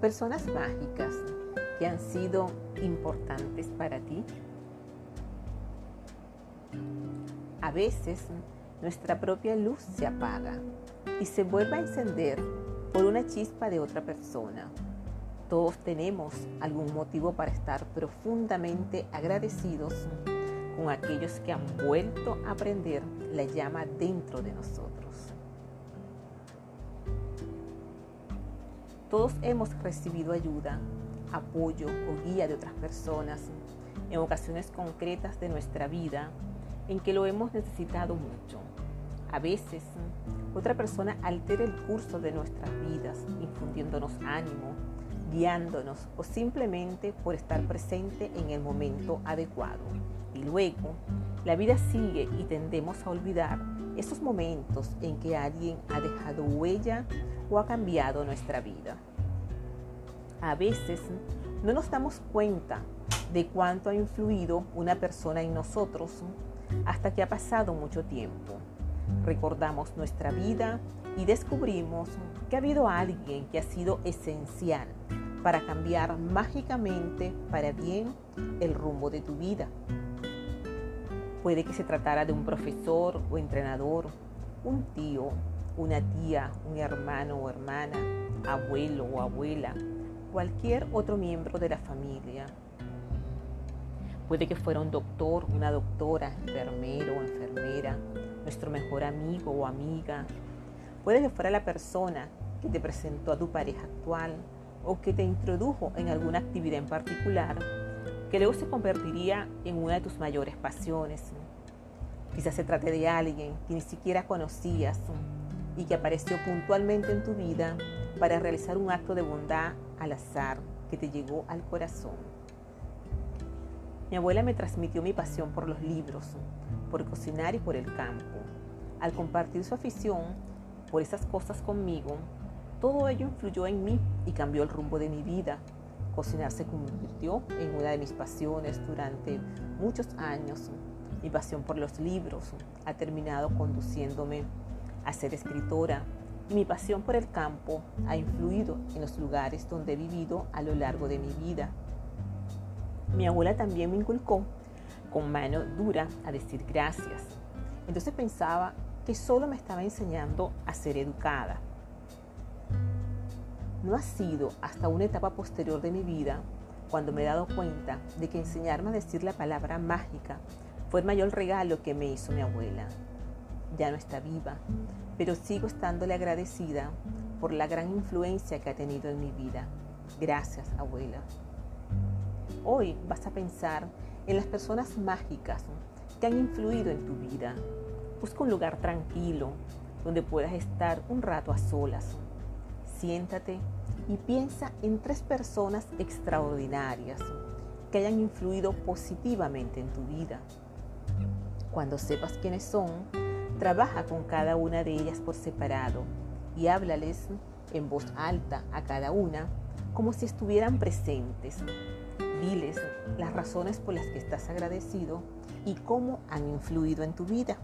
Personas mágicas que han sido importantes para ti. A veces nuestra propia luz se apaga y se vuelve a encender por una chispa de otra persona. Todos tenemos algún motivo para estar profundamente agradecidos con aquellos que han vuelto a prender la llama dentro de nosotros. Todos hemos recibido ayuda, apoyo o guía de otras personas en ocasiones concretas de nuestra vida en que lo hemos necesitado mucho. A veces, otra persona altera el curso de nuestras vidas, infundiéndonos ánimo, guiándonos o simplemente por estar presente en el momento adecuado. Y luego, la vida sigue y tendemos a olvidar esos momentos en que alguien ha dejado huella o ha cambiado nuestra vida. A veces no nos damos cuenta de cuánto ha influido una persona en nosotros hasta que ha pasado mucho tiempo. Recordamos nuestra vida y descubrimos que ha habido alguien que ha sido esencial para cambiar mágicamente para bien el rumbo de tu vida. Puede que se tratara de un profesor o entrenador, un tío, una tía, un hermano o hermana, abuelo o abuela, cualquier otro miembro de la familia, Puede que fuera un doctor, una doctora, enfermero o enfermera, nuestro mejor amigo o amiga. Puede que fuera la persona que te presentó a tu pareja actual o que te introdujo en alguna actividad en particular que luego se convertiría en una de tus mayores pasiones. Quizás se trate de alguien que ni siquiera conocías y que apareció puntualmente en tu vida para realizar un acto de bondad al azar que te llegó al corazón. Mi abuela me transmitió mi pasión por los libros, por cocinar y por el campo. Al compartir su afición por esas cosas conmigo, todo ello influyó en mí y cambió el rumbo de mi vida. Cocinar se convirtió en una de mis pasiones durante muchos años. Mi pasión por los libros ha terminado conduciéndome a ser escritora y mi pasión por el campo ha influido en los lugares donde he vivido a lo largo de mi vida. Mi abuela también me inculcó con mano dura a decir gracias. Entonces pensaba que solo me estaba enseñando a ser educada. No ha sido hasta una etapa posterior de mi vida cuando me he dado cuenta de que enseñarme a decir la palabra mágica fue el mayor regalo que me hizo mi abuela. Ya no está viva, pero sigo estándole agradecida por la gran influencia que ha tenido en mi vida. Gracias, abuela. Hoy vas a pensar en las personas mágicas que han influido en tu vida. Busca un lugar tranquilo donde puedas estar un rato a solas. Siéntate y piensa en tres personas extraordinarias que hayan influido positivamente en tu vida. Cuando sepas quiénes son, trabaja con cada una de ellas por separado y háblales en voz alta a cada una como si estuvieran presentes Diles las razones por las que estás agradecido y cómo han influido en tu vida.